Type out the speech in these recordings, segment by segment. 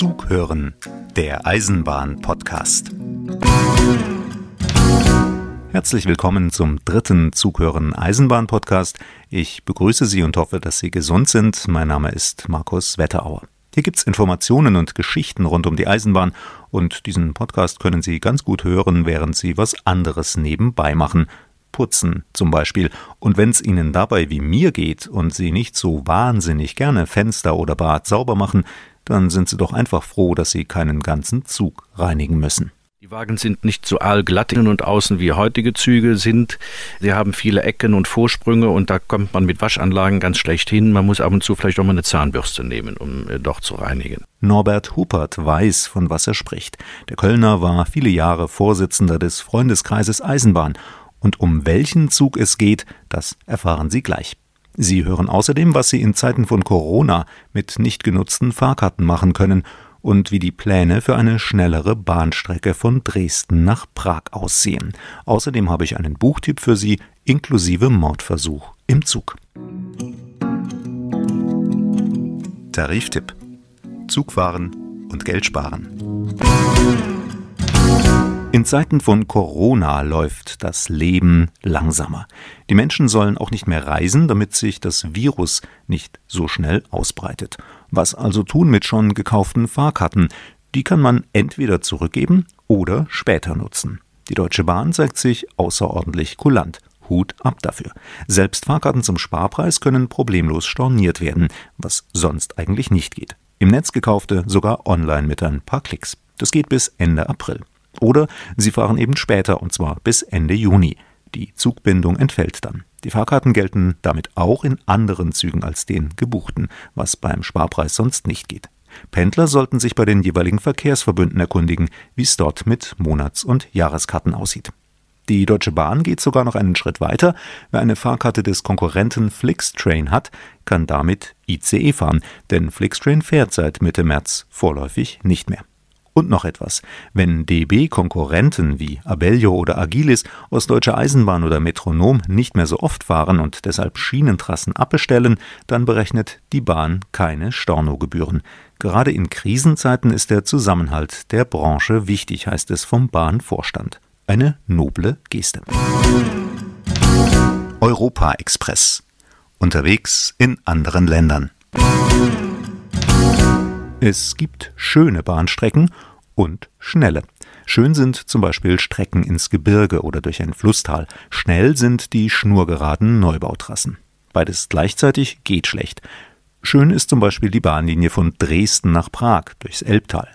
Zug hören, der Eisenbahn-Podcast. Herzlich willkommen zum dritten Zughören Eisenbahn-Podcast. Ich begrüße Sie und hoffe, dass Sie gesund sind. Mein Name ist Markus Wetterauer. Hier gibt's Informationen und Geschichten rund um die Eisenbahn und diesen Podcast können Sie ganz gut hören, während Sie was anderes nebenbei machen. Putzen zum Beispiel. Und wenn's Ihnen dabei wie mir geht und Sie nicht so wahnsinnig gerne Fenster oder Bad sauber machen, dann sind Sie doch einfach froh, dass Sie keinen ganzen Zug reinigen müssen. Die Wagen sind nicht so allglatt innen und außen wie heutige Züge sind. Sie haben viele Ecken und Vorsprünge und da kommt man mit Waschanlagen ganz schlecht hin. Man muss ab und zu vielleicht auch mal eine Zahnbürste nehmen, um äh, doch zu reinigen. Norbert Huppert weiß, von was er spricht. Der Kölner war viele Jahre Vorsitzender des Freundeskreises Eisenbahn. Und um welchen Zug es geht, das erfahren Sie gleich. Sie hören außerdem, was Sie in Zeiten von Corona mit nicht genutzten Fahrkarten machen können und wie die Pläne für eine schnellere Bahnstrecke von Dresden nach Prag aussehen. Außerdem habe ich einen Buchtipp für Sie inklusive Mordversuch im Zug. Tariftipp: Zugfahren und Geld sparen. In Zeiten von Corona läuft das Leben langsamer. Die Menschen sollen auch nicht mehr reisen, damit sich das Virus nicht so schnell ausbreitet. Was also tun mit schon gekauften Fahrkarten? Die kann man entweder zurückgeben oder später nutzen. Die Deutsche Bahn zeigt sich außerordentlich kulant. Hut ab dafür. Selbst Fahrkarten zum Sparpreis können problemlos storniert werden, was sonst eigentlich nicht geht. Im Netz gekaufte sogar online mit ein paar Klicks. Das geht bis Ende April. Oder Sie fahren eben später, und zwar bis Ende Juni. Die Zugbindung entfällt dann. Die Fahrkarten gelten damit auch in anderen Zügen als den gebuchten, was beim Sparpreis sonst nicht geht. Pendler sollten sich bei den jeweiligen Verkehrsverbünden erkundigen, wie es dort mit Monats- und Jahreskarten aussieht. Die Deutsche Bahn geht sogar noch einen Schritt weiter. Wer eine Fahrkarte des Konkurrenten Flixtrain hat, kann damit ICE fahren, denn Flixtrain fährt seit Mitte März vorläufig nicht mehr. Und noch etwas. Wenn DB-Konkurrenten wie Abellio oder Agilis aus Deutscher Eisenbahn oder Metronom nicht mehr so oft fahren und deshalb Schienentrassen abbestellen, dann berechnet die Bahn keine Stornogebühren. Gerade in Krisenzeiten ist der Zusammenhalt der Branche wichtig, heißt es vom Bahnvorstand. Eine noble Geste. Europa Express. Unterwegs in anderen Ländern. Es gibt schöne Bahnstrecken und schnelle. Schön sind zum Beispiel Strecken ins Gebirge oder durch ein Flusstal. Schnell sind die schnurgeraden Neubautrassen. Beides gleichzeitig geht schlecht. Schön ist zum Beispiel die Bahnlinie von Dresden nach Prag durchs Elbtal.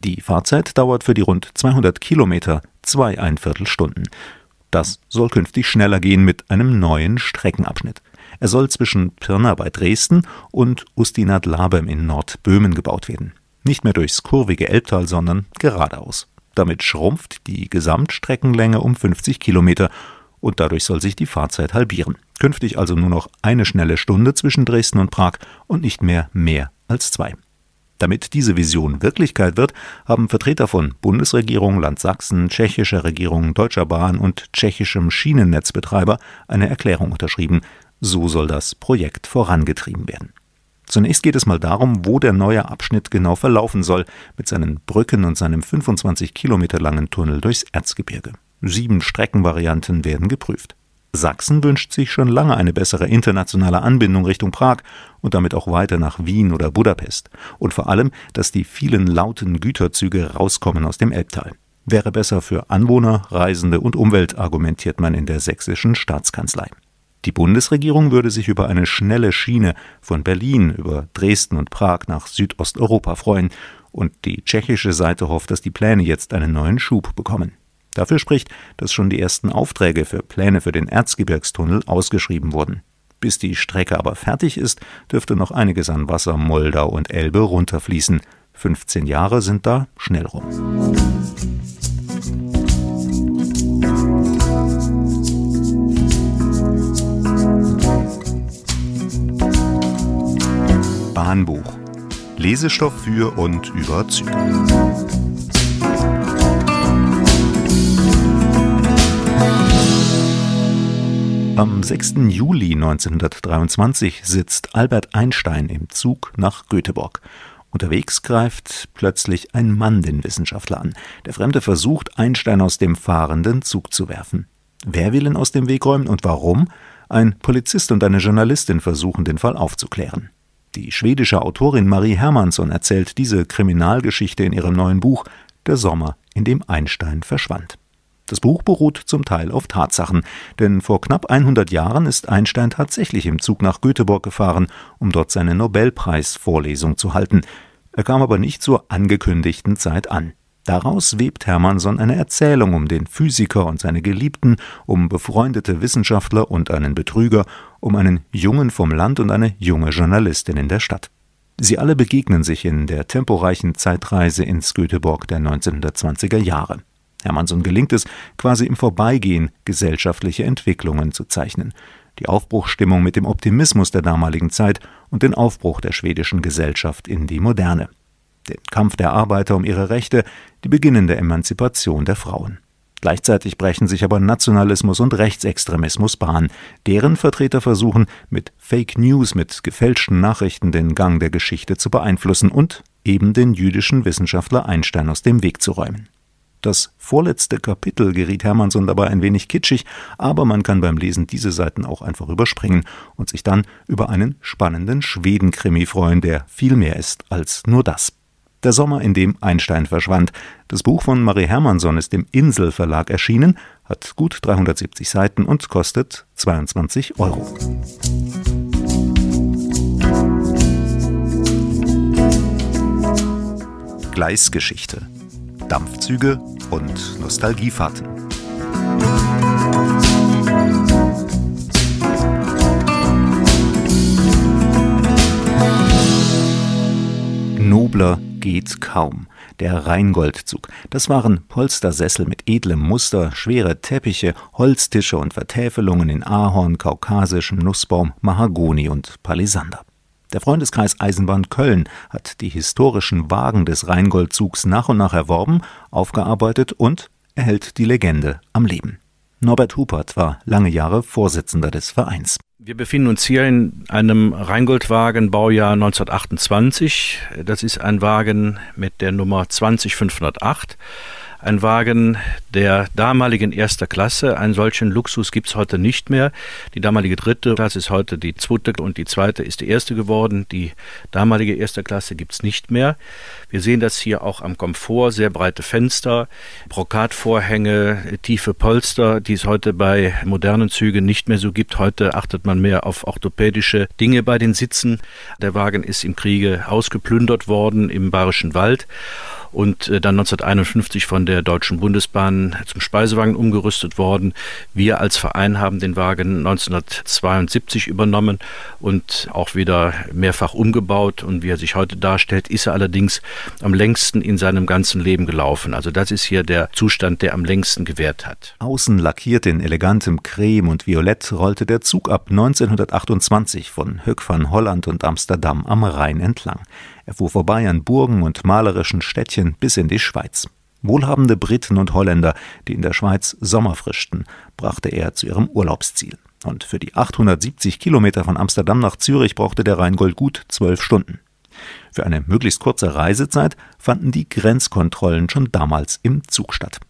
Die Fahrzeit dauert für die rund 200 Kilometer zweieinviertel Stunden. Das soll künftig schneller gehen mit einem neuen Streckenabschnitt. Er soll zwischen Pirna bei Dresden und Ustinat-Labem in Nordböhmen gebaut werden. Nicht mehr durchs kurvige Elbtal, sondern geradeaus. Damit schrumpft die Gesamtstreckenlänge um 50 Kilometer und dadurch soll sich die Fahrzeit halbieren. Künftig also nur noch eine schnelle Stunde zwischen Dresden und Prag und nicht mehr mehr als zwei. Damit diese Vision Wirklichkeit wird, haben Vertreter von Bundesregierung, Land Sachsen, tschechischer Regierung, Deutscher Bahn und tschechischem Schienennetzbetreiber eine Erklärung unterschrieben, so soll das Projekt vorangetrieben werden. Zunächst geht es mal darum, wo der neue Abschnitt genau verlaufen soll, mit seinen Brücken und seinem 25 Kilometer langen Tunnel durchs Erzgebirge. Sieben Streckenvarianten werden geprüft. Sachsen wünscht sich schon lange eine bessere internationale Anbindung Richtung Prag und damit auch weiter nach Wien oder Budapest. Und vor allem, dass die vielen lauten Güterzüge rauskommen aus dem Elbtal. Wäre besser für Anwohner, Reisende und Umwelt, argumentiert man in der sächsischen Staatskanzlei. Die Bundesregierung würde sich über eine schnelle Schiene von Berlin über Dresden und Prag nach Südosteuropa freuen, und die tschechische Seite hofft, dass die Pläne jetzt einen neuen Schub bekommen. Dafür spricht, dass schon die ersten Aufträge für Pläne für den Erzgebirgstunnel ausgeschrieben wurden. Bis die Strecke aber fertig ist, dürfte noch einiges an Wasser Moldau und Elbe runterfließen. 15 Jahre sind da schnell rum. Bahnbuch. Lesestoff für und über Züge. Am 6. Juli 1923 sitzt Albert Einstein im Zug nach Göteborg. Unterwegs greift plötzlich ein Mann den Wissenschaftler an. Der Fremde versucht, Einstein aus dem fahrenden Zug zu werfen. Wer will ihn aus dem Weg räumen und warum? Ein Polizist und eine Journalistin versuchen, den Fall aufzuklären. Die schwedische Autorin Marie Hermansson erzählt diese Kriminalgeschichte in ihrem neuen Buch Der Sommer, in dem Einstein verschwand. Das Buch beruht zum Teil auf Tatsachen, denn vor knapp 100 Jahren ist Einstein tatsächlich im Zug nach Göteborg gefahren, um dort seine Nobelpreisvorlesung zu halten. Er kam aber nicht zur angekündigten Zeit an. Daraus webt Hermannsson eine Erzählung um den Physiker und seine Geliebten, um befreundete Wissenschaftler und einen Betrüger, um einen Jungen vom Land und eine junge Journalistin in der Stadt. Sie alle begegnen sich in der temporeichen Zeitreise ins Göteborg der 1920er Jahre. Hermannsson gelingt es, quasi im Vorbeigehen gesellschaftliche Entwicklungen zu zeichnen. Die Aufbruchsstimmung mit dem Optimismus der damaligen Zeit und den Aufbruch der schwedischen Gesellschaft in die Moderne. Den Kampf der Arbeiter um ihre Rechte, die beginnende Emanzipation der Frauen. Gleichzeitig brechen sich aber Nationalismus und Rechtsextremismus Bahn. Deren Vertreter versuchen, mit Fake News, mit gefälschten Nachrichten den Gang der Geschichte zu beeinflussen und eben den jüdischen Wissenschaftler Einstein aus dem Weg zu räumen. Das vorletzte Kapitel geriet Hermannsson dabei ein wenig kitschig, aber man kann beim Lesen diese Seiten auch einfach überspringen und sich dann über einen spannenden Schwedenkrimi freuen, der viel mehr ist als nur das. Der Sommer, in dem Einstein verschwand. Das Buch von Marie Hermannsson ist im Insel Verlag erschienen, hat gut 370 Seiten und kostet 22 Euro. Gleisgeschichte Dampfzüge und Nostalgiefahrten. Nobler geht kaum. Der Rheingoldzug. Das waren Polstersessel mit edlem Muster, schwere Teppiche, Holztische und Vertäfelungen in Ahorn, kaukasischem Nussbaum, Mahagoni und Palisander. Der Freundeskreis Eisenbahn Köln hat die historischen Wagen des Rheingoldzigs nach und nach erworben, aufgearbeitet und erhält die Legende am Leben. Norbert Hupert war lange Jahre Vorsitzender des Vereins. Wir befinden uns hier in einem Rheingoldwagen Baujahr 1928. Das ist ein Wagen mit der Nummer 20508 ein Wagen der damaligen erster Klasse. Einen solchen Luxus gibt es heute nicht mehr. Die damalige dritte Klasse ist heute die zweite und die zweite ist die erste geworden. Die damalige erste Klasse gibt es nicht mehr. Wir sehen das hier auch am Komfort, sehr breite Fenster, Brokatvorhänge, tiefe Polster, die es heute bei modernen Zügen nicht mehr so gibt. Heute achtet man mehr auf orthopädische Dinge bei den Sitzen. Der Wagen ist im Kriege ausgeplündert worden im Bayerischen Wald und äh, dann 1951 von der Deutschen Bundesbahn zum Speisewagen umgerüstet worden. Wir als Verein haben den Wagen 1972 übernommen und auch wieder mehrfach umgebaut. Und wie er sich heute darstellt, ist er allerdings am längsten in seinem ganzen Leben gelaufen. Also das ist hier der Zustand, der am längsten gewährt hat. Außen lackiert in elegantem Creme und Violett rollte der Zug ab 1928 von Höck van Holland und Amsterdam am Rhein entlang. Er fuhr vorbei an Burgen und malerischen Städtchen bis in die Schweiz. Wohlhabende Briten und Holländer, die in der Schweiz Sommer frischten, brachte er zu ihrem Urlaubsziel. Und für die 870 Kilometer von Amsterdam nach Zürich brauchte der Rheingold gut zwölf Stunden. Für eine möglichst kurze Reisezeit fanden die Grenzkontrollen schon damals im Zug statt.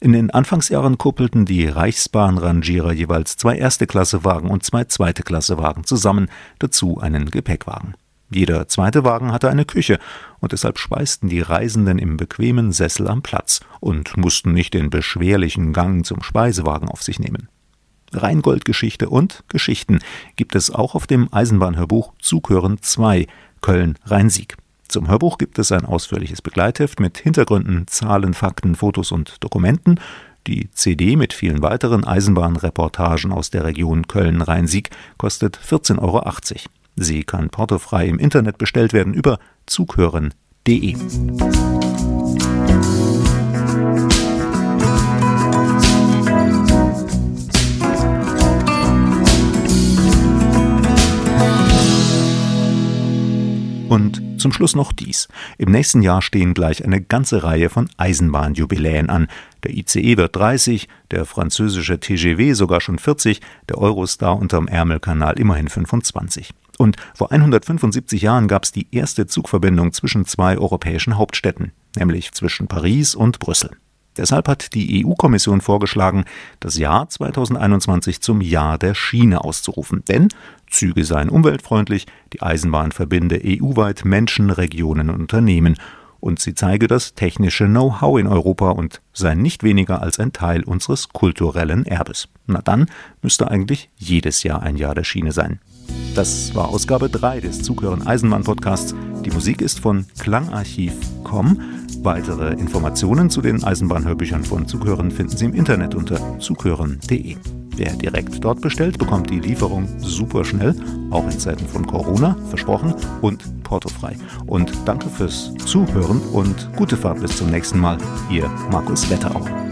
In den Anfangsjahren kuppelten die Reichsbahnrangierer jeweils zwei Erste-Klasse-Wagen und zwei Zweite-Klasse-Wagen zusammen, dazu einen Gepäckwagen. Jeder zweite Wagen hatte eine Küche, und deshalb speisten die Reisenden im bequemen Sessel am Platz und mussten nicht den beschwerlichen Gang zum Speisewagen auf sich nehmen. Rheingoldgeschichte und Geschichten gibt es auch auf dem Eisenbahnhörbuch Zughören 2 Köln-Rhein-Sieg. Zum Hörbuch gibt es ein ausführliches Begleitheft mit Hintergründen, Zahlen, Fakten, Fotos und Dokumenten. Die CD mit vielen weiteren Eisenbahnreportagen aus der Region Köln-Rhein-Sieg kostet 14,80 Euro. Sie kann portofrei im Internet bestellt werden über zughören.de. Und zum Schluss noch dies. Im nächsten Jahr stehen gleich eine ganze Reihe von Eisenbahnjubiläen an. Der ICE wird 30, der französische TGW sogar schon 40, der Eurostar unterm Ärmelkanal immerhin 25. Und vor 175 Jahren gab es die erste Zugverbindung zwischen zwei europäischen Hauptstädten, nämlich zwischen Paris und Brüssel. Deshalb hat die EU-Kommission vorgeschlagen, das Jahr 2021 zum Jahr der Schiene auszurufen. Denn Züge seien umweltfreundlich, die Eisenbahn verbinde EU-weit Menschen, Regionen und Unternehmen und sie zeige das technische Know-how in Europa und sei nicht weniger als ein Teil unseres kulturellen Erbes. Na dann müsste eigentlich jedes Jahr ein Jahr der Schiene sein. Das war Ausgabe 3 des Zughören Eisenbahn Podcasts. Die Musik ist von Klangarchiv.com. Weitere Informationen zu den Eisenbahnhörbüchern von Zughören finden Sie im Internet unter zughören.de. Wer direkt dort bestellt, bekommt die Lieferung super schnell, auch in Zeiten von Corona, versprochen und portofrei. Und danke fürs Zuhören und gute Fahrt bis zum nächsten Mal. Ihr Markus Wetterau.